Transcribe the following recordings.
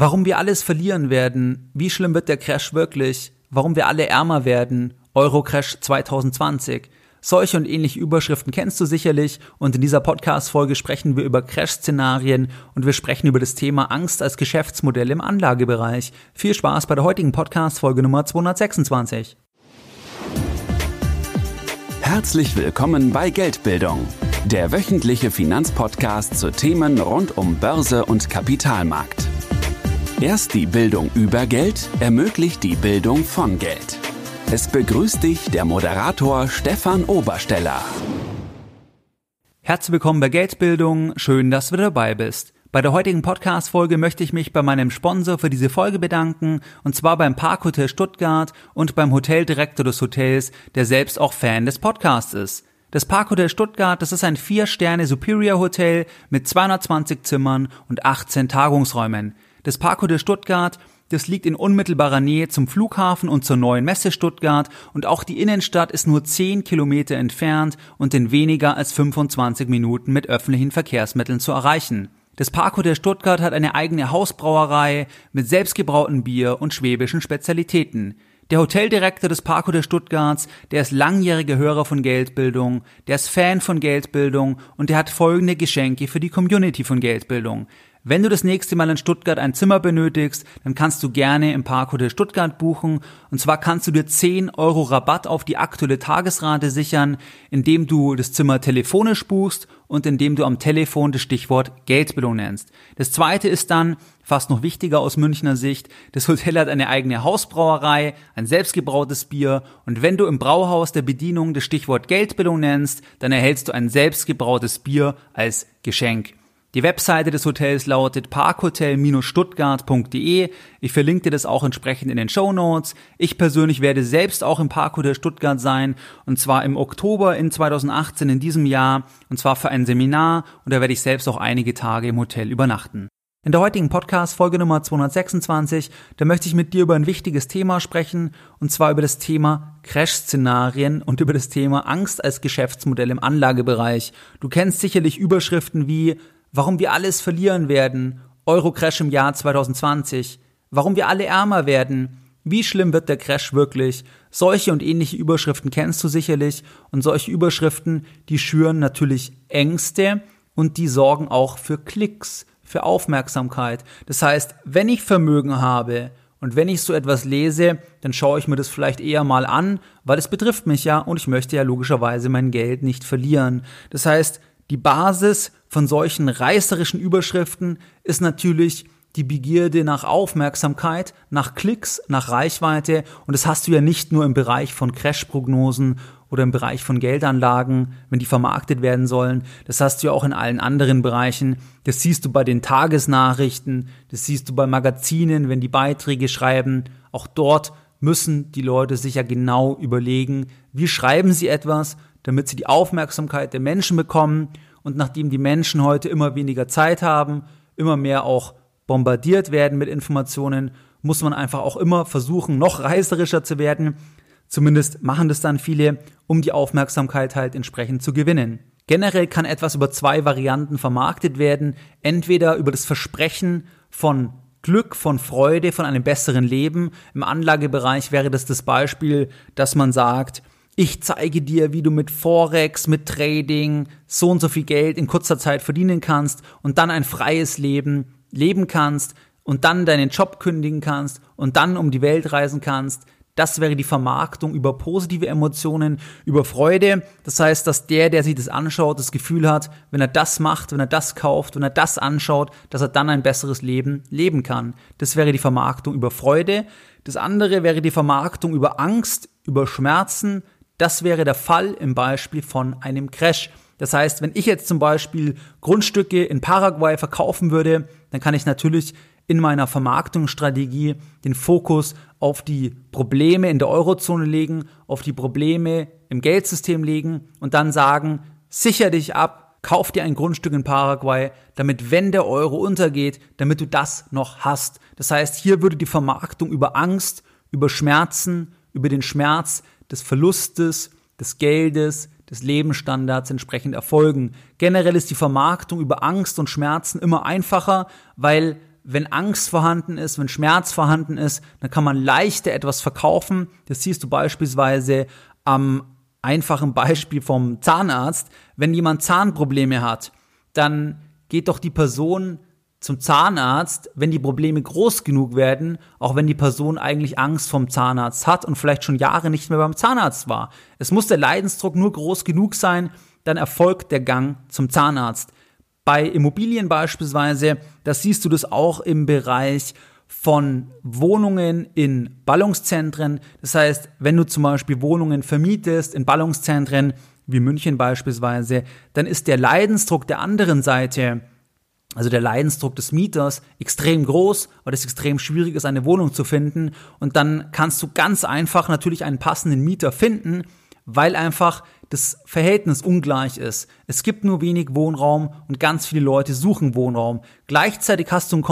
Warum wir alles verlieren werden, wie schlimm wird der Crash wirklich, warum wir alle ärmer werden, Eurocrash 2020. Solche und ähnliche Überschriften kennst du sicherlich und in dieser Podcast-Folge sprechen wir über Crash-Szenarien und wir sprechen über das Thema Angst als Geschäftsmodell im Anlagebereich. Viel Spaß bei der heutigen Podcast-Folge Nummer 226. Herzlich willkommen bei Geldbildung, der wöchentliche Finanzpodcast zu Themen rund um Börse und Kapitalmarkt. Erst die Bildung über Geld ermöglicht die Bildung von Geld. Es begrüßt dich der Moderator Stefan Obersteller. Herzlich willkommen bei Geldbildung, schön, dass du dabei bist. Bei der heutigen Podcast-Folge möchte ich mich bei meinem Sponsor für diese Folge bedanken, und zwar beim Parkhotel Stuttgart und beim Hoteldirektor des Hotels, der selbst auch Fan des Podcasts ist. Das Parkhotel Stuttgart, das ist ein 4-Sterne Superior Hotel mit 220 Zimmern und 18 Tagungsräumen. Das Parkhotel Stuttgart, das liegt in unmittelbarer Nähe zum Flughafen und zur neuen Messe Stuttgart und auch die Innenstadt ist nur 10 Kilometer entfernt und in weniger als 25 Minuten mit öffentlichen Verkehrsmitteln zu erreichen. Das Parkhotel Stuttgart hat eine eigene Hausbrauerei mit selbstgebrautem Bier und schwäbischen Spezialitäten. Der Hoteldirektor des Parkhotel Stuttgarts, der ist langjähriger Hörer von Geldbildung, der ist Fan von Geldbildung und der hat folgende Geschenke für die Community von Geldbildung. Wenn du das nächste Mal in Stuttgart ein Zimmer benötigst, dann kannst du gerne im Parkhotel Stuttgart buchen. Und zwar kannst du dir 10 Euro Rabatt auf die aktuelle Tagesrate sichern, indem du das Zimmer telefonisch buchst und indem du am Telefon das Stichwort Geldbildung nennst. Das zweite ist dann, fast noch wichtiger aus Münchner Sicht, das Hotel hat eine eigene Hausbrauerei, ein selbstgebrautes Bier und wenn du im Brauhaus der Bedienung das Stichwort Geldbildung nennst, dann erhältst du ein selbstgebrautes Bier als Geschenk. Die Webseite des Hotels lautet parkhotel-stuttgart.de. Ich verlinke dir das auch entsprechend in den Show Notes. Ich persönlich werde selbst auch im Parkhotel Stuttgart sein und zwar im Oktober in 2018 in diesem Jahr und zwar für ein Seminar und da werde ich selbst auch einige Tage im Hotel übernachten. In der heutigen Podcast Folge Nummer 226, da möchte ich mit dir über ein wichtiges Thema sprechen und zwar über das Thema Crash-Szenarien und über das Thema Angst als Geschäftsmodell im Anlagebereich. Du kennst sicherlich Überschriften wie warum wir alles verlieren werden, Euro-Crash im Jahr 2020, warum wir alle ärmer werden, wie schlimm wird der Crash wirklich? Solche und ähnliche Überschriften kennst du sicherlich und solche Überschriften, die schüren natürlich Ängste und die sorgen auch für Klicks, für Aufmerksamkeit. Das heißt, wenn ich Vermögen habe und wenn ich so etwas lese, dann schaue ich mir das vielleicht eher mal an, weil es betrifft mich ja und ich möchte ja logischerweise mein Geld nicht verlieren. Das heißt, die Basis von solchen reißerischen Überschriften ist natürlich die Begierde nach Aufmerksamkeit, nach Klicks, nach Reichweite. Und das hast du ja nicht nur im Bereich von Crash-Prognosen oder im Bereich von Geldanlagen, wenn die vermarktet werden sollen. Das hast du ja auch in allen anderen Bereichen. Das siehst du bei den Tagesnachrichten, das siehst du bei Magazinen, wenn die Beiträge schreiben. Auch dort müssen die Leute sich ja genau überlegen, wie schreiben sie etwas, damit sie die Aufmerksamkeit der Menschen bekommen. Und nachdem die Menschen heute immer weniger Zeit haben, immer mehr auch bombardiert werden mit Informationen, muss man einfach auch immer versuchen, noch reißerischer zu werden. Zumindest machen das dann viele, um die Aufmerksamkeit halt entsprechend zu gewinnen. Generell kann etwas über zwei Varianten vermarktet werden. Entweder über das Versprechen von Glück, von Freude, von einem besseren Leben. Im Anlagebereich wäre das das Beispiel, dass man sagt, ich zeige dir, wie du mit Forex, mit Trading so und so viel Geld in kurzer Zeit verdienen kannst und dann ein freies Leben leben kannst und dann deinen Job kündigen kannst und dann um die Welt reisen kannst. Das wäre die Vermarktung über positive Emotionen, über Freude. Das heißt, dass der, der sich das anschaut, das Gefühl hat, wenn er das macht, wenn er das kauft, wenn er das anschaut, dass er dann ein besseres Leben leben kann. Das wäre die Vermarktung über Freude. Das andere wäre die Vermarktung über Angst, über Schmerzen, das wäre der Fall im Beispiel von einem Crash. Das heißt, wenn ich jetzt zum Beispiel Grundstücke in Paraguay verkaufen würde, dann kann ich natürlich in meiner Vermarktungsstrategie den Fokus auf die Probleme in der Eurozone legen, auf die Probleme im Geldsystem legen und dann sagen, sicher dich ab, kauf dir ein Grundstück in Paraguay, damit wenn der Euro untergeht, damit du das noch hast. Das heißt, hier würde die Vermarktung über Angst, über Schmerzen, über den Schmerz des Verlustes, des Geldes, des Lebensstandards entsprechend erfolgen. Generell ist die Vermarktung über Angst und Schmerzen immer einfacher, weil wenn Angst vorhanden ist, wenn Schmerz vorhanden ist, dann kann man leichter etwas verkaufen. Das siehst du beispielsweise am einfachen Beispiel vom Zahnarzt. Wenn jemand Zahnprobleme hat, dann geht doch die Person zum Zahnarzt, wenn die Probleme groß genug werden, auch wenn die Person eigentlich Angst vom Zahnarzt hat und vielleicht schon Jahre nicht mehr beim Zahnarzt war. Es muss der Leidensdruck nur groß genug sein, dann erfolgt der Gang zum Zahnarzt. Bei Immobilien beispielsweise, das siehst du das auch im Bereich von Wohnungen in Ballungszentren. Das heißt, wenn du zum Beispiel Wohnungen vermietest in Ballungszentren, wie München beispielsweise, dann ist der Leidensdruck der anderen Seite also der Leidensdruck des Mieters, extrem groß, weil es extrem schwierig ist, eine Wohnung zu finden. Und dann kannst du ganz einfach natürlich einen passenden Mieter finden, weil einfach das Verhältnis ungleich ist. Es gibt nur wenig Wohnraum und ganz viele Leute suchen Wohnraum. Gleichzeitig hast du eine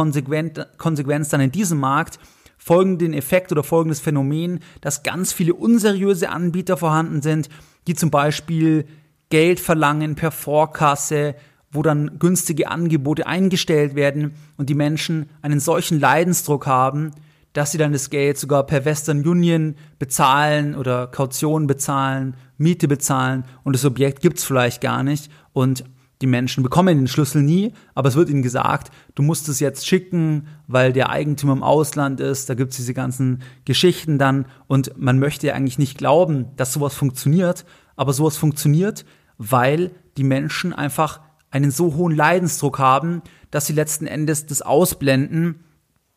Konsequenz dann in diesem Markt folgenden Effekt oder folgendes Phänomen, dass ganz viele unseriöse Anbieter vorhanden sind, die zum Beispiel Geld verlangen per Vorkasse, wo dann günstige Angebote eingestellt werden und die Menschen einen solchen Leidensdruck haben, dass sie dann das Geld sogar per Western Union bezahlen oder Kaution bezahlen, Miete bezahlen und das Objekt gibt's vielleicht gar nicht und die Menschen bekommen den Schlüssel nie, aber es wird ihnen gesagt, du musst es jetzt schicken, weil der Eigentümer im Ausland ist, da gibt's diese ganzen Geschichten dann und man möchte ja eigentlich nicht glauben, dass sowas funktioniert, aber sowas funktioniert, weil die Menschen einfach einen so hohen Leidensdruck haben, dass sie letzten Endes das ausblenden,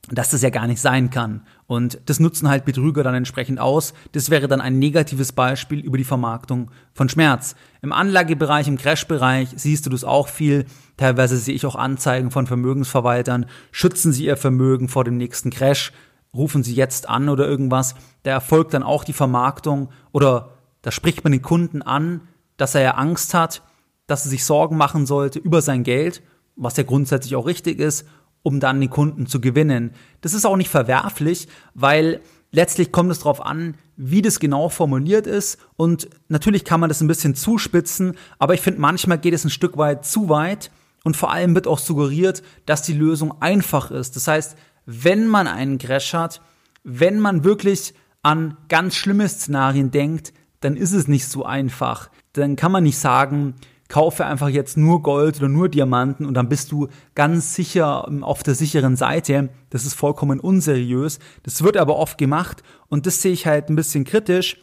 dass das ja gar nicht sein kann. Und das nutzen halt Betrüger dann entsprechend aus. Das wäre dann ein negatives Beispiel über die Vermarktung von Schmerz. Im Anlagebereich, im Crash-Bereich siehst du das auch viel. Teilweise sehe ich auch Anzeigen von Vermögensverwaltern. Schützen sie ihr Vermögen vor dem nächsten Crash. Rufen sie jetzt an oder irgendwas. Da erfolgt dann auch die Vermarktung oder da spricht man den Kunden an, dass er ja Angst hat dass er sich Sorgen machen sollte über sein Geld, was ja grundsätzlich auch richtig ist, um dann den Kunden zu gewinnen. Das ist auch nicht verwerflich, weil letztlich kommt es darauf an, wie das genau formuliert ist. Und natürlich kann man das ein bisschen zuspitzen, aber ich finde, manchmal geht es ein Stück weit zu weit. Und vor allem wird auch suggeriert, dass die Lösung einfach ist. Das heißt, wenn man einen Crash hat, wenn man wirklich an ganz schlimme Szenarien denkt, dann ist es nicht so einfach. Dann kann man nicht sagen, kaufe einfach jetzt nur Gold oder nur Diamanten und dann bist du ganz sicher ähm, auf der sicheren Seite. Das ist vollkommen unseriös. Das wird aber oft gemacht und das sehe ich halt ein bisschen kritisch.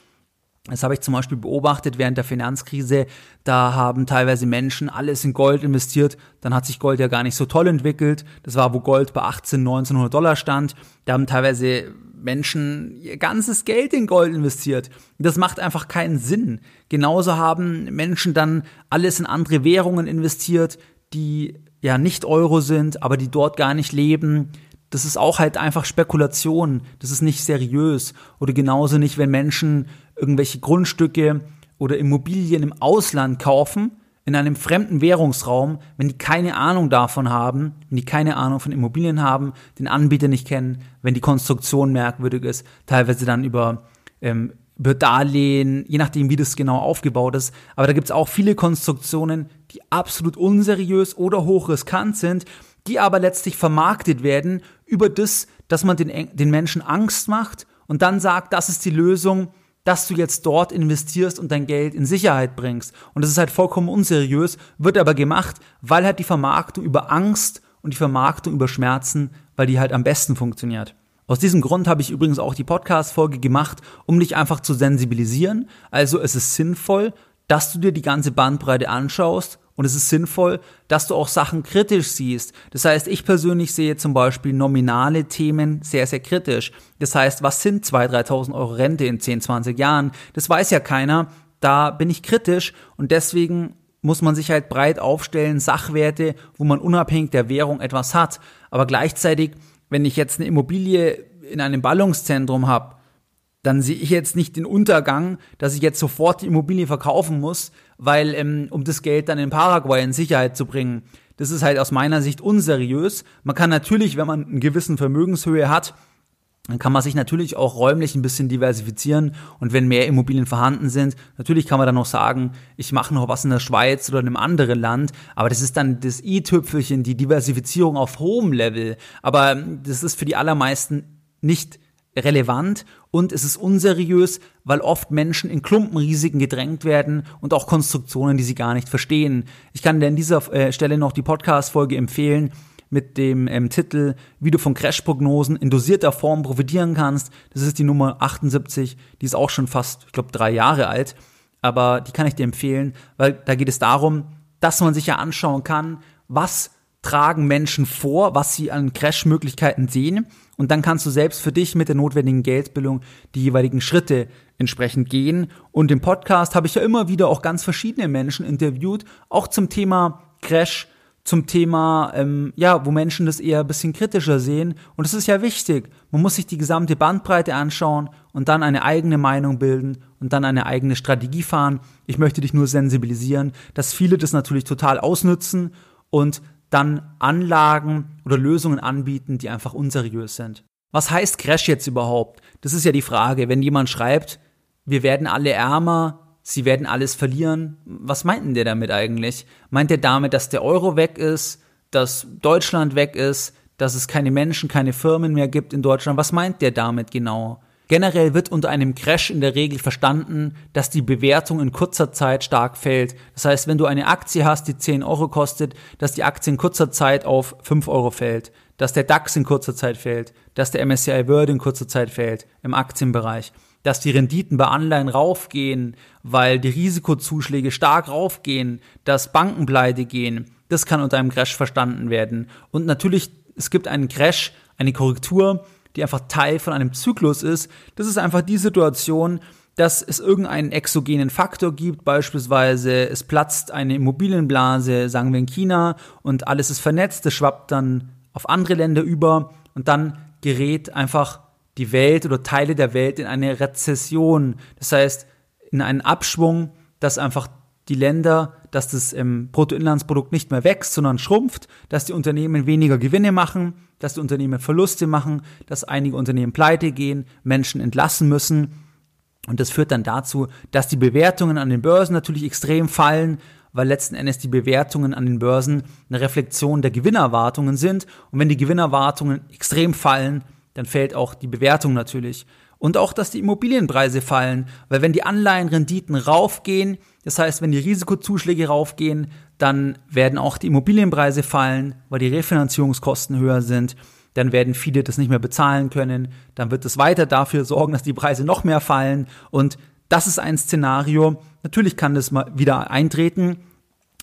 Das habe ich zum Beispiel beobachtet während der Finanzkrise. Da haben teilweise Menschen alles in Gold investiert. Dann hat sich Gold ja gar nicht so toll entwickelt. Das war, wo Gold bei 18, 1900 Dollar stand. Da haben teilweise Menschen ihr ganzes Geld in Gold investiert. Das macht einfach keinen Sinn. Genauso haben Menschen dann alles in andere Währungen investiert, die ja nicht Euro sind, aber die dort gar nicht leben. Das ist auch halt einfach Spekulation. Das ist nicht seriös. Oder genauso nicht, wenn Menschen irgendwelche Grundstücke oder Immobilien im Ausland kaufen, in einem fremden Währungsraum, wenn die keine Ahnung davon haben, wenn die keine Ahnung von Immobilien haben, den Anbieter nicht kennen, wenn die Konstruktion merkwürdig ist, teilweise dann über, ähm, über Darlehen, je nachdem, wie das genau aufgebaut ist. Aber da gibt's auch viele Konstruktionen, die absolut unseriös oder hochriskant sind, die aber letztlich vermarktet werden über das, dass man den, den Menschen Angst macht und dann sagt, das ist die Lösung, dass du jetzt dort investierst und dein Geld in Sicherheit bringst. Und das ist halt vollkommen unseriös, wird aber gemacht, weil halt die Vermarktung über Angst und die Vermarktung über Schmerzen, weil die halt am besten funktioniert. Aus diesem Grund habe ich übrigens auch die Podcast-Folge gemacht, um dich einfach zu sensibilisieren. Also es ist sinnvoll, dass du dir die ganze Bandbreite anschaust und es ist sinnvoll, dass du auch Sachen kritisch siehst. Das heißt, ich persönlich sehe zum Beispiel nominale Themen sehr, sehr kritisch. Das heißt, was sind 2.000, 3.000 Euro Rente in 10, 20 Jahren? Das weiß ja keiner. Da bin ich kritisch und deswegen muss man sich halt breit aufstellen, Sachwerte, wo man unabhängig der Währung etwas hat. Aber gleichzeitig, wenn ich jetzt eine Immobilie in einem Ballungszentrum habe, dann sehe ich jetzt nicht den Untergang, dass ich jetzt sofort die Immobilie verkaufen muss, weil ähm, um das Geld dann in Paraguay in Sicherheit zu bringen. Das ist halt aus meiner Sicht unseriös. Man kann natürlich, wenn man einen gewissen Vermögenshöhe hat, dann kann man sich natürlich auch räumlich ein bisschen diversifizieren und wenn mehr Immobilien vorhanden sind, natürlich kann man dann noch sagen, ich mache noch was in der Schweiz oder in einem anderen Land, aber das ist dann das i-Tüpfelchen, die Diversifizierung auf hohem Level, aber das ist für die allermeisten nicht relevant und es ist unseriös, weil oft Menschen in Klumpenrisiken gedrängt werden und auch Konstruktionen, die sie gar nicht verstehen. Ich kann dir an dieser äh, Stelle noch die Podcast-Folge empfehlen, mit dem ähm, Titel, wie du von Crash-Prognosen in dosierter Form profitieren kannst. Das ist die Nummer 78, die ist auch schon fast, ich glaube, drei Jahre alt. Aber die kann ich dir empfehlen, weil da geht es darum, dass man sich ja anschauen kann, was tragen Menschen vor, was sie an Crash-Möglichkeiten sehen. Und dann kannst du selbst für dich mit der notwendigen Geldbildung die jeweiligen Schritte entsprechend gehen. Und im Podcast habe ich ja immer wieder auch ganz verschiedene Menschen interviewt, auch zum Thema Crash, zum Thema, ähm, ja, wo Menschen das eher ein bisschen kritischer sehen. Und es ist ja wichtig. Man muss sich die gesamte Bandbreite anschauen und dann eine eigene Meinung bilden und dann eine eigene Strategie fahren. Ich möchte dich nur sensibilisieren, dass viele das natürlich total ausnutzen und dann Anlagen oder Lösungen anbieten, die einfach unseriös sind. Was heißt Crash jetzt überhaupt? Das ist ja die Frage. Wenn jemand schreibt, wir werden alle ärmer, sie werden alles verlieren. Was meint denn der damit eigentlich? Meint er damit, dass der Euro weg ist, dass Deutschland weg ist, dass es keine Menschen, keine Firmen mehr gibt in Deutschland? Was meint der damit genau? Generell wird unter einem Crash in der Regel verstanden, dass die Bewertung in kurzer Zeit stark fällt. Das heißt, wenn du eine Aktie hast, die 10 Euro kostet, dass die Aktie in kurzer Zeit auf 5 Euro fällt, dass der DAX in kurzer Zeit fällt, dass der MSCI World in kurzer Zeit fällt im Aktienbereich dass die Renditen bei Anleihen raufgehen, weil die Risikozuschläge stark raufgehen, dass Banken pleite gehen. Das kann unter einem Crash verstanden werden. Und natürlich, es gibt einen Crash, eine Korrektur, die einfach Teil von einem Zyklus ist. Das ist einfach die Situation, dass es irgendeinen exogenen Faktor gibt, beispielsweise es platzt eine Immobilienblase, sagen wir in China, und alles ist vernetzt, das schwappt dann auf andere Länder über und dann gerät einfach die Welt oder Teile der Welt in eine Rezession. Das heißt, in einen Abschwung, dass einfach die Länder, dass das ähm, Bruttoinlandsprodukt nicht mehr wächst, sondern schrumpft, dass die Unternehmen weniger Gewinne machen, dass die Unternehmen Verluste machen, dass einige Unternehmen pleite gehen, Menschen entlassen müssen. Und das führt dann dazu, dass die Bewertungen an den Börsen natürlich extrem fallen, weil letzten Endes die Bewertungen an den Börsen eine Reflexion der Gewinnerwartungen sind. Und wenn die Gewinnerwartungen extrem fallen, dann fällt auch die Bewertung natürlich. Und auch, dass die Immobilienpreise fallen, weil wenn die Anleihenrenditen raufgehen, das heißt, wenn die Risikozuschläge raufgehen, dann werden auch die Immobilienpreise fallen, weil die Refinanzierungskosten höher sind. Dann werden viele das nicht mehr bezahlen können. Dann wird es weiter dafür sorgen, dass die Preise noch mehr fallen. Und das ist ein Szenario. Natürlich kann das mal wieder eintreten.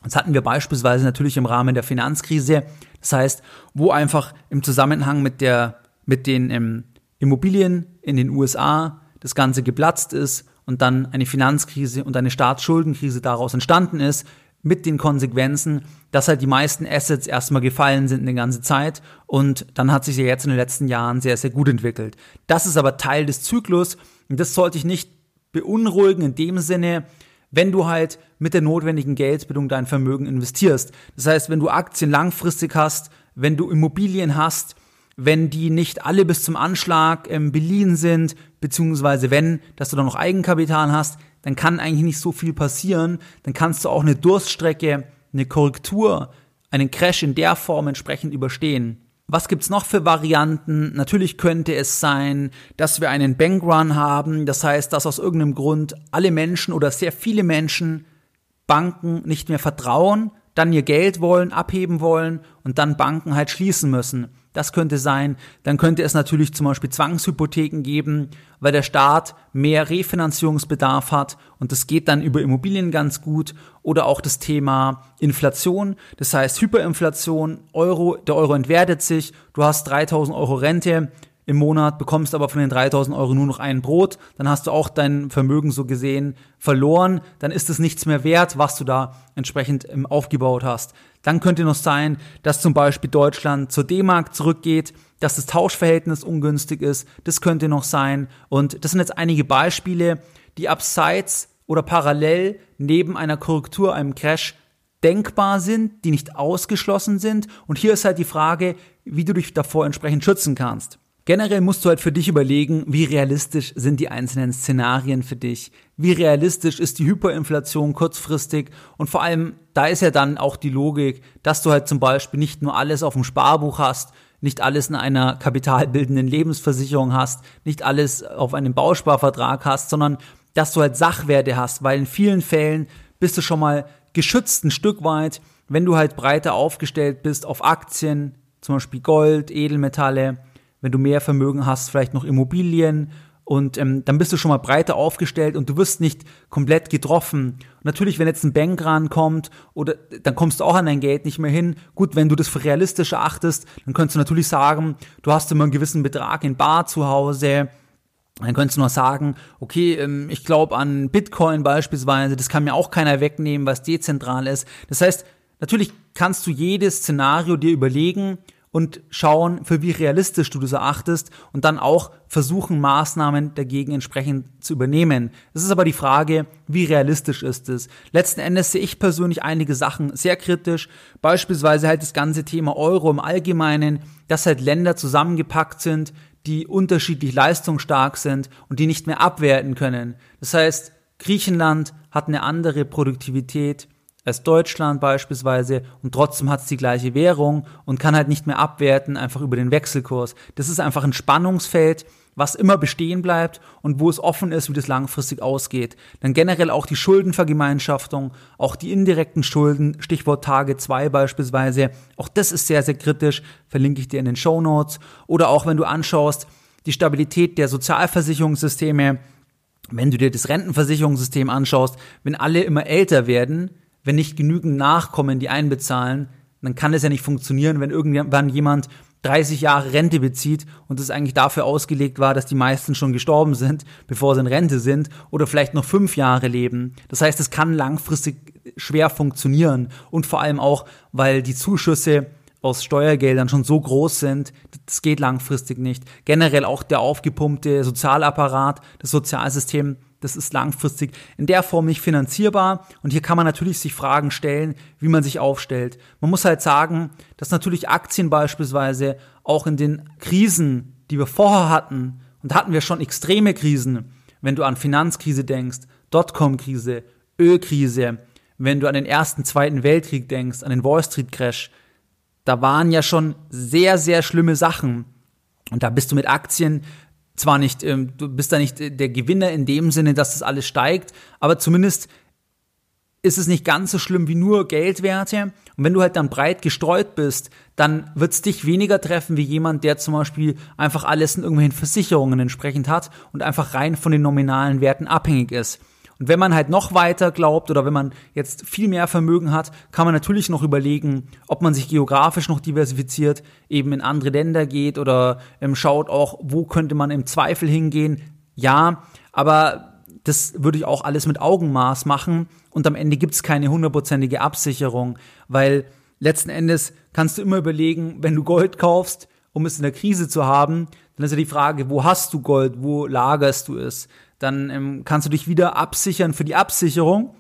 Das hatten wir beispielsweise natürlich im Rahmen der Finanzkrise. Das heißt, wo einfach im Zusammenhang mit der mit den ähm, Immobilien in den USA das Ganze geplatzt ist und dann eine Finanzkrise und eine Staatsschuldenkrise daraus entstanden ist, mit den Konsequenzen, dass halt die meisten Assets erstmal gefallen sind eine ganze Zeit und dann hat sich ja jetzt in den letzten Jahren sehr, sehr gut entwickelt. Das ist aber Teil des Zyklus und das sollte ich nicht beunruhigen in dem Sinne, wenn du halt mit der notwendigen Geldbildung dein Vermögen investierst. Das heißt, wenn du Aktien langfristig hast, wenn du Immobilien hast, wenn die nicht alle bis zum Anschlag ähm, beliehen sind, beziehungsweise wenn, dass du dann noch Eigenkapital hast, dann kann eigentlich nicht so viel passieren. Dann kannst du auch eine Durststrecke, eine Korrektur, einen Crash in der Form entsprechend überstehen. Was gibt's noch für Varianten? Natürlich könnte es sein, dass wir einen Bankrun haben. Das heißt, dass aus irgendeinem Grund alle Menschen oder sehr viele Menschen Banken nicht mehr vertrauen, dann ihr Geld wollen, abheben wollen und dann Banken halt schließen müssen. Das könnte sein. Dann könnte es natürlich zum Beispiel Zwangshypotheken geben, weil der Staat mehr Refinanzierungsbedarf hat und das geht dann über Immobilien ganz gut. Oder auch das Thema Inflation. Das heißt Hyperinflation, Euro, der Euro entwertet sich, du hast 3000 Euro Rente, im Monat, bekommst aber von den 3000 Euro nur noch ein Brot, dann hast du auch dein Vermögen so gesehen verloren, dann ist es nichts mehr wert, was du da entsprechend ähm, aufgebaut hast. Dann könnte noch sein, dass zum Beispiel Deutschland zur D-Mark zurückgeht, dass das Tauschverhältnis ungünstig ist, das könnte noch sein. Und das sind jetzt einige Beispiele, die abseits oder parallel neben einer Korrektur, einem Crash denkbar sind, die nicht ausgeschlossen sind. Und hier ist halt die Frage, wie du dich davor entsprechend schützen kannst. Generell musst du halt für dich überlegen, wie realistisch sind die einzelnen Szenarien für dich, wie realistisch ist die Hyperinflation kurzfristig? Und vor allem, da ist ja dann auch die Logik, dass du halt zum Beispiel nicht nur alles auf dem Sparbuch hast, nicht alles in einer kapitalbildenden Lebensversicherung hast, nicht alles auf einem Bausparvertrag hast, sondern dass du halt Sachwerte hast, weil in vielen Fällen bist du schon mal geschützt ein Stück weit, wenn du halt breiter aufgestellt bist auf Aktien, zum Beispiel Gold, Edelmetalle, wenn du mehr Vermögen hast, vielleicht noch Immobilien und ähm, dann bist du schon mal breiter aufgestellt und du wirst nicht komplett getroffen. Und natürlich, wenn jetzt ein Bank rankommt oder dann kommst du auch an dein Geld nicht mehr hin. Gut, wenn du das für realistisch erachtest, dann könntest du natürlich sagen, du hast immer einen gewissen Betrag in Bar zu Hause. Dann könntest du noch sagen, okay, ähm, ich glaube an Bitcoin beispielsweise, das kann mir auch keiner wegnehmen, was dezentral ist. Das heißt, natürlich kannst du jedes Szenario dir überlegen und schauen, für wie realistisch du das erachtest und dann auch versuchen, Maßnahmen dagegen entsprechend zu übernehmen. Es ist aber die Frage, wie realistisch ist es? Letzten Endes sehe ich persönlich einige Sachen sehr kritisch, beispielsweise halt das ganze Thema Euro im Allgemeinen, dass halt Länder zusammengepackt sind, die unterschiedlich leistungsstark sind und die nicht mehr abwerten können. Das heißt, Griechenland hat eine andere Produktivität, als Deutschland beispielsweise und trotzdem hat es die gleiche Währung und kann halt nicht mehr abwerten, einfach über den Wechselkurs. Das ist einfach ein Spannungsfeld, was immer bestehen bleibt und wo es offen ist, wie das langfristig ausgeht. Dann generell auch die Schuldenvergemeinschaftung, auch die indirekten Schulden, Stichwort Tage 2 beispielsweise, auch das ist sehr, sehr kritisch, verlinke ich dir in den Show Notes. Oder auch wenn du anschaust, die Stabilität der Sozialversicherungssysteme, wenn du dir das Rentenversicherungssystem anschaust, wenn alle immer älter werden, wenn nicht genügend Nachkommen die einbezahlen, dann kann es ja nicht funktionieren, wenn irgendwann jemand 30 Jahre Rente bezieht und es eigentlich dafür ausgelegt war, dass die meisten schon gestorben sind, bevor sie in Rente sind oder vielleicht noch fünf Jahre leben. Das heißt, es kann langfristig schwer funktionieren und vor allem auch, weil die Zuschüsse aus Steuergeldern schon so groß sind, das geht langfristig nicht. Generell auch der aufgepumpte Sozialapparat, das Sozialsystem das ist langfristig in der Form nicht finanzierbar. Und hier kann man natürlich sich Fragen stellen, wie man sich aufstellt. Man muss halt sagen, dass natürlich Aktien beispielsweise auch in den Krisen, die wir vorher hatten, und hatten wir schon extreme Krisen, wenn du an Finanzkrise denkst, Dotcom-Krise, Ölkrise, wenn du an den ersten, zweiten Weltkrieg denkst, an den Wall Street Crash, da waren ja schon sehr, sehr schlimme Sachen. Und da bist du mit Aktien zwar nicht, ähm, du bist da nicht der Gewinner in dem Sinne, dass das alles steigt, aber zumindest ist es nicht ganz so schlimm wie nur Geldwerte. Und wenn du halt dann breit gestreut bist, dann wird es dich weniger treffen wie jemand, der zum Beispiel einfach alles in irgendwelchen Versicherungen entsprechend hat und einfach rein von den nominalen Werten abhängig ist. Und wenn man halt noch weiter glaubt oder wenn man jetzt viel mehr Vermögen hat, kann man natürlich noch überlegen, ob man sich geografisch noch diversifiziert, eben in andere Länder geht oder ähm, schaut auch, wo könnte man im Zweifel hingehen. Ja, aber das würde ich auch alles mit Augenmaß machen und am Ende gibt es keine hundertprozentige Absicherung, weil letzten Endes kannst du immer überlegen, wenn du Gold kaufst, um es in der Krise zu haben, dann ist ja die Frage, wo hast du Gold, wo lagerst du es? dann ähm, kannst du dich wieder absichern für die Absicherung.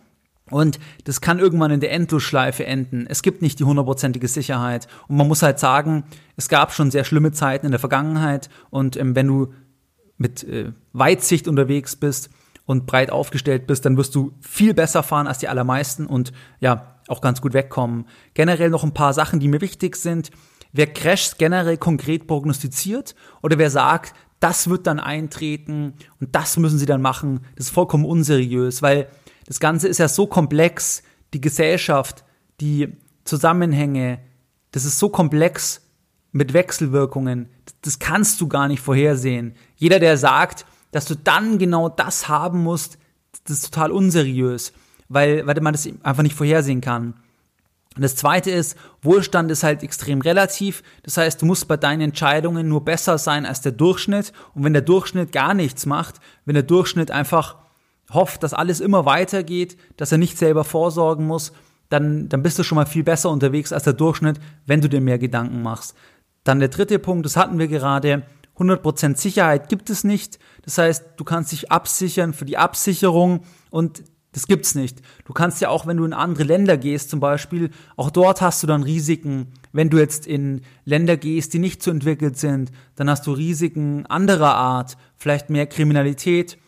Und das kann irgendwann in der Endlosschleife enden. Es gibt nicht die hundertprozentige Sicherheit. Und man muss halt sagen, es gab schon sehr schlimme Zeiten in der Vergangenheit. Und ähm, wenn du mit äh, Weitsicht unterwegs bist und breit aufgestellt bist, dann wirst du viel besser fahren als die allermeisten und ja, auch ganz gut wegkommen. Generell noch ein paar Sachen, die mir wichtig sind. Wer Crashs generell konkret prognostiziert oder wer sagt, das wird dann eintreten und das müssen sie dann machen. Das ist vollkommen unseriös, weil das Ganze ist ja so komplex, die Gesellschaft, die Zusammenhänge, das ist so komplex mit Wechselwirkungen, das kannst du gar nicht vorhersehen. Jeder, der sagt, dass du dann genau das haben musst, das ist total unseriös, weil, weil man das einfach nicht vorhersehen kann. Und das zweite ist, Wohlstand ist halt extrem relativ. Das heißt, du musst bei deinen Entscheidungen nur besser sein als der Durchschnitt. Und wenn der Durchschnitt gar nichts macht, wenn der Durchschnitt einfach hofft, dass alles immer weitergeht, dass er nicht selber vorsorgen muss, dann, dann bist du schon mal viel besser unterwegs als der Durchschnitt, wenn du dir mehr Gedanken machst. Dann der dritte Punkt, das hatten wir gerade, 100% Sicherheit gibt es nicht. Das heißt, du kannst dich absichern für die Absicherung und das gibt's nicht. Du kannst ja auch, wenn du in andere Länder gehst, zum Beispiel, auch dort hast du dann Risiken, Wenn du jetzt in Länder gehst, die nicht so entwickelt sind, dann hast du Risiken anderer Art, vielleicht mehr Kriminalität,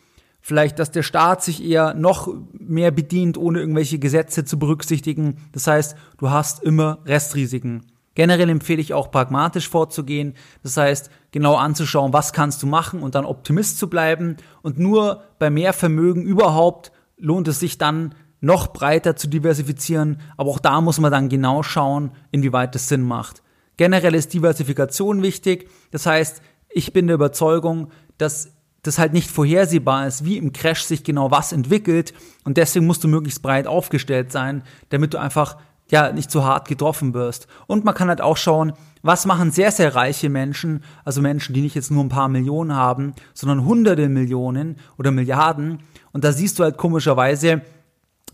vielleicht, dass der Staat sich eher noch mehr bedient, ohne irgendwelche Gesetze zu berücksichtigen. Das heißt, du hast immer Restrisiken. Generell empfehle ich auch pragmatisch vorzugehen. Das heißt, genau anzuschauen, was kannst du machen und dann Optimist zu bleiben. Und nur bei mehr Vermögen überhaupt lohnt es sich dann noch breiter zu diversifizieren. Aber auch da muss man dann genau schauen, inwieweit das Sinn macht. Generell ist Diversifikation wichtig. Das heißt, ich bin der Überzeugung, dass das halt nicht vorhersehbar ist, wie im Crash sich genau was entwickelt. Und deswegen musst du möglichst breit aufgestellt sein, damit du einfach ja nicht zu hart getroffen wirst. Und man kann halt auch schauen, was machen sehr, sehr reiche Menschen, also Menschen, die nicht jetzt nur ein paar Millionen haben, sondern hunderte Millionen oder Milliarden. Und da siehst du halt komischerweise,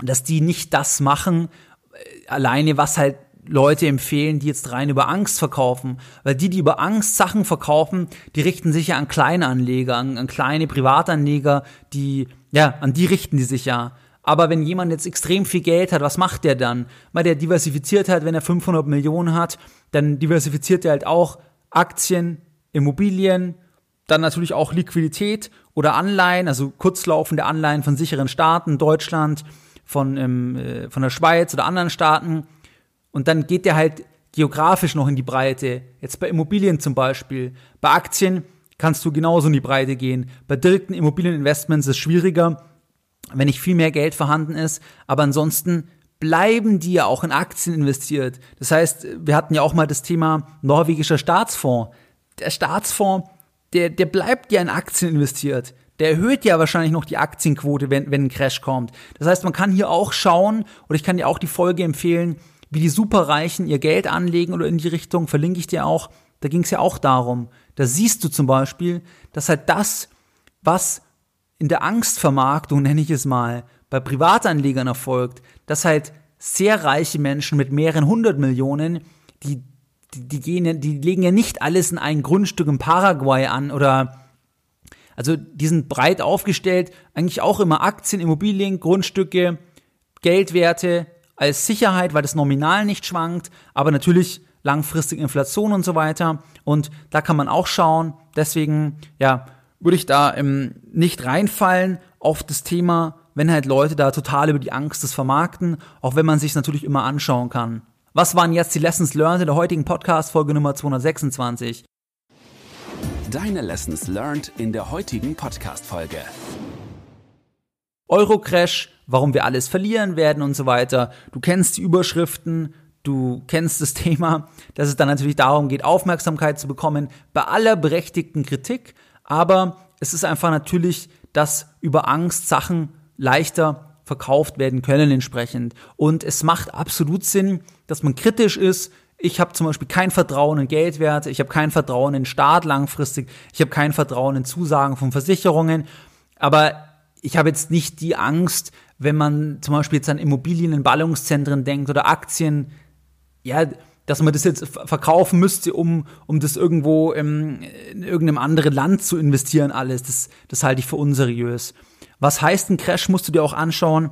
dass die nicht das machen, äh, alleine was halt Leute empfehlen, die jetzt rein über Angst verkaufen. Weil die, die über Angst Sachen verkaufen, die richten sich ja an Kleinanleger, an, an kleine Privatanleger, die, ja, an die richten die sich ja. Aber wenn jemand jetzt extrem viel Geld hat, was macht der dann? Weil der diversifiziert halt, wenn er 500 Millionen hat, dann diversifiziert er halt auch Aktien, Immobilien, dann natürlich auch Liquidität oder Anleihen, also kurzlaufende Anleihen von sicheren Staaten, Deutschland, von, ähm, äh, von der Schweiz oder anderen Staaten. Und dann geht der halt geografisch noch in die Breite. Jetzt bei Immobilien zum Beispiel. Bei Aktien kannst du genauso in die Breite gehen. Bei direkten Immobilieninvestments ist es schwieriger, wenn nicht viel mehr Geld vorhanden ist. Aber ansonsten bleiben die ja auch in Aktien investiert. Das heißt, wir hatten ja auch mal das Thema norwegischer Staatsfonds. Der Staatsfonds, der, der bleibt ja in Aktien investiert. Der erhöht ja wahrscheinlich noch die Aktienquote, wenn, wenn ein Crash kommt. Das heißt, man kann hier auch schauen, oder ich kann dir auch die Folge empfehlen, wie die Superreichen ihr Geld anlegen oder in die Richtung, verlinke ich dir auch. Da ging es ja auch darum. Da siehst du zum Beispiel, dass halt das, was in der Angstvermarktung, nenne ich es mal, bei Privatanlegern erfolgt, dass halt sehr reiche Menschen mit mehreren hundert Millionen, die, die, die, gehen, die legen ja nicht alles in ein Grundstück in Paraguay an oder also die sind breit aufgestellt, eigentlich auch immer Aktien, Immobilien, Grundstücke, Geldwerte, als Sicherheit, weil das Nominal nicht schwankt, aber natürlich langfristig Inflation und so weiter. Und da kann man auch schauen. Deswegen, ja, würde ich da ähm, nicht reinfallen auf das Thema, wenn halt Leute da total über die Angst des vermarkten, auch wenn man sich natürlich immer anschauen kann. Was waren jetzt die Lessons learned in der heutigen Podcast-Folge Nummer 226? Deine Lessons learned in der heutigen Podcast-Folge. Eurocrash, warum wir alles verlieren werden und so weiter. Du kennst die Überschriften, du kennst das Thema, dass es dann natürlich darum geht, Aufmerksamkeit zu bekommen bei aller berechtigten Kritik, aber es ist einfach natürlich, dass über Angst Sachen leichter verkauft werden können entsprechend. Und es macht absolut Sinn, dass man kritisch ist. Ich habe zum Beispiel kein Vertrauen in Geldwerte, ich habe kein Vertrauen in Staat langfristig, ich habe kein Vertrauen in Zusagen von Versicherungen. Aber ich habe jetzt nicht die Angst, wenn man zum Beispiel jetzt an Immobilien in Ballungszentren denkt oder Aktien, ja, dass man das jetzt verkaufen müsste, um, um das irgendwo im, in irgendeinem anderen Land zu investieren, alles. Das, das halte ich für unseriös. Was heißt ein Crash, musst du dir auch anschauen.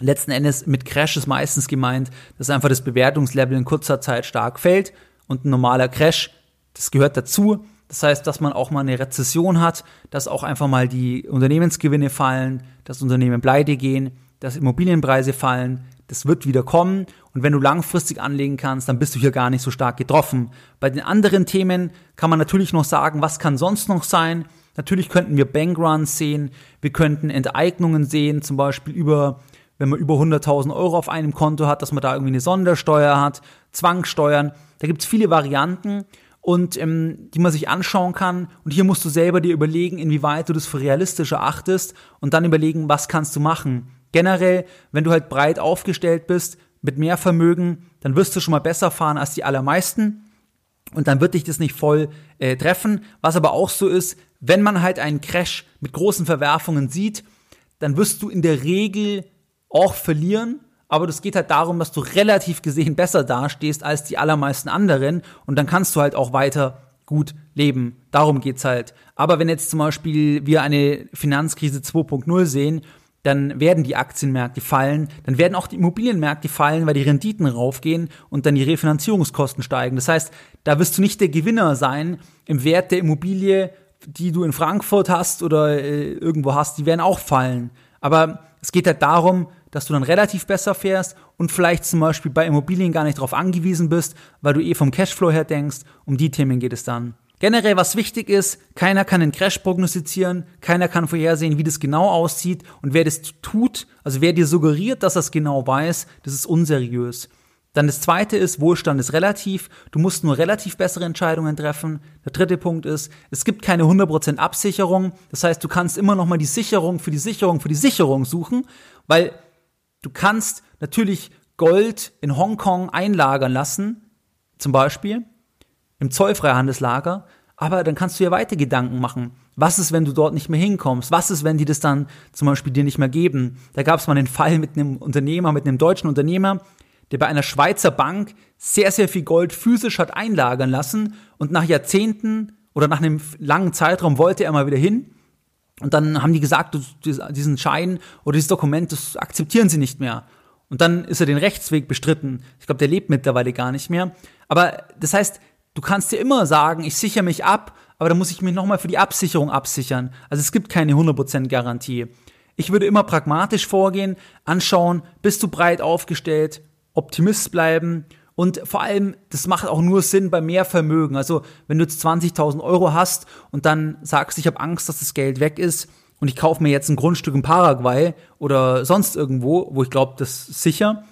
Letzten Endes mit Crash ist meistens gemeint, dass einfach das Bewertungslevel in kurzer Zeit stark fällt und ein normaler Crash, das gehört dazu. Das heißt, dass man auch mal eine Rezession hat, dass auch einfach mal die Unternehmensgewinne fallen, dass Unternehmen pleite gehen, dass Immobilienpreise fallen. Das wird wieder kommen. Und wenn du langfristig anlegen kannst, dann bist du hier gar nicht so stark getroffen. Bei den anderen Themen kann man natürlich noch sagen, was kann sonst noch sein? Natürlich könnten wir Bankruns sehen. Wir könnten Enteignungen sehen, zum Beispiel über wenn man über 100.000 Euro auf einem Konto hat, dass man da irgendwie eine Sondersteuer hat, Zwangssteuern. Da gibt's viele Varianten und ähm, die man sich anschauen kann. Und hier musst du selber dir überlegen, inwieweit du das für realistisch erachtest und dann überlegen, was kannst du machen. Generell, wenn du halt breit aufgestellt bist, mit mehr Vermögen, dann wirst du schon mal besser fahren als die allermeisten. Und dann wird dich das nicht voll äh, treffen. Was aber auch so ist, wenn man halt einen Crash mit großen Verwerfungen sieht, dann wirst du in der Regel auch verlieren aber das geht halt darum, dass du relativ gesehen besser dastehst als die allermeisten anderen und dann kannst du halt auch weiter gut leben. Darum geht's halt. Aber wenn jetzt zum Beispiel wir eine Finanzkrise 2.0 sehen, dann werden die Aktienmärkte fallen, dann werden auch die Immobilienmärkte fallen, weil die Renditen raufgehen und dann die Refinanzierungskosten steigen. Das heißt, da wirst du nicht der Gewinner sein im Wert der Immobilie, die du in Frankfurt hast oder äh, irgendwo hast, die werden auch fallen. Aber es geht halt darum, dass du dann relativ besser fährst und vielleicht zum Beispiel bei Immobilien gar nicht darauf angewiesen bist, weil du eh vom Cashflow her denkst. Um die Themen geht es dann. Generell, was wichtig ist, keiner kann den Crash prognostizieren, keiner kann vorhersehen, wie das genau aussieht und wer das tut, also wer dir suggeriert, dass er es genau weiß, das ist unseriös. Dann das zweite ist, Wohlstand ist relativ, du musst nur relativ bessere Entscheidungen treffen. Der dritte Punkt ist, es gibt keine 100% Absicherung, das heißt, du kannst immer noch mal die Sicherung für die Sicherung für die Sicherung suchen, weil du kannst natürlich Gold in Hongkong einlagern lassen, zum Beispiel, im Zollfreihandelslager, aber dann kannst du ja weiter Gedanken machen. Was ist, wenn du dort nicht mehr hinkommst? Was ist, wenn die das dann zum Beispiel dir nicht mehr geben? Da gab es mal einen Fall mit einem Unternehmer, mit einem deutschen Unternehmer, der bei einer Schweizer Bank sehr, sehr viel Gold physisch hat einlagern lassen und nach Jahrzehnten oder nach einem langen Zeitraum wollte er mal wieder hin. Und dann haben die gesagt, diesen Schein oder dieses Dokument, das akzeptieren sie nicht mehr. Und dann ist er den Rechtsweg bestritten. Ich glaube, der lebt mittlerweile gar nicht mehr. Aber das heißt, Du kannst dir immer sagen, ich sichere mich ab, aber dann muss ich mich nochmal für die Absicherung absichern. Also es gibt keine 100% Garantie. Ich würde immer pragmatisch vorgehen, anschauen, bist du breit aufgestellt, Optimist bleiben und vor allem, das macht auch nur Sinn bei mehr Vermögen. Also wenn du jetzt 20.000 Euro hast und dann sagst, ich habe Angst, dass das Geld weg ist und ich kaufe mir jetzt ein Grundstück in Paraguay oder sonst irgendwo, wo ich glaube, das ist sicher,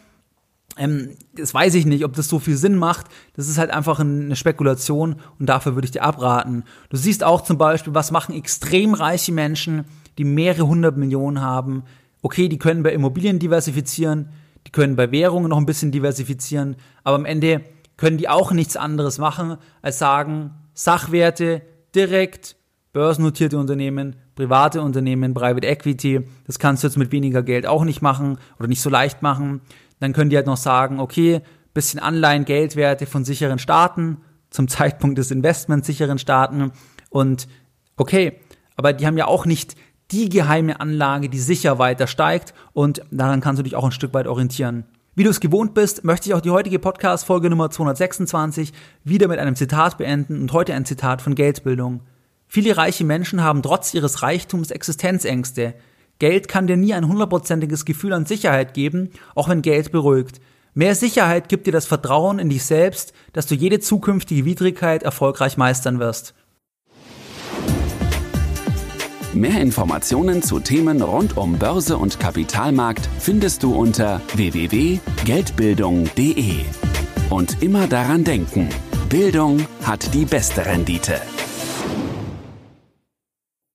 ähm, das weiß ich nicht, ob das so viel Sinn macht. Das ist halt einfach eine Spekulation und dafür würde ich dir abraten. Du siehst auch zum Beispiel, was machen extrem reiche Menschen, die mehrere hundert Millionen haben. Okay, die können bei Immobilien diversifizieren, die können bei Währungen noch ein bisschen diversifizieren, aber am Ende können die auch nichts anderes machen, als sagen, Sachwerte direkt, börsennotierte Unternehmen, private Unternehmen, Private Equity, das kannst du jetzt mit weniger Geld auch nicht machen oder nicht so leicht machen. Dann können die halt noch sagen, okay, bisschen Anleihen, Geldwerte von sicheren Staaten, zum Zeitpunkt des Investments sicheren Staaten und okay, aber die haben ja auch nicht die geheime Anlage, die sicher weiter steigt und daran kannst du dich auch ein Stück weit orientieren. Wie du es gewohnt bist, möchte ich auch die heutige Podcast-Folge Nummer 226 wieder mit einem Zitat beenden und heute ein Zitat von Geldbildung. Viele reiche Menschen haben trotz ihres Reichtums Existenzängste. Geld kann dir nie ein hundertprozentiges Gefühl an Sicherheit geben, auch wenn Geld beruhigt. Mehr Sicherheit gibt dir das Vertrauen in dich selbst, dass du jede zukünftige Widrigkeit erfolgreich meistern wirst. Mehr Informationen zu Themen rund um Börse und Kapitalmarkt findest du unter www.geldbildung.de. Und immer daran denken, Bildung hat die beste Rendite.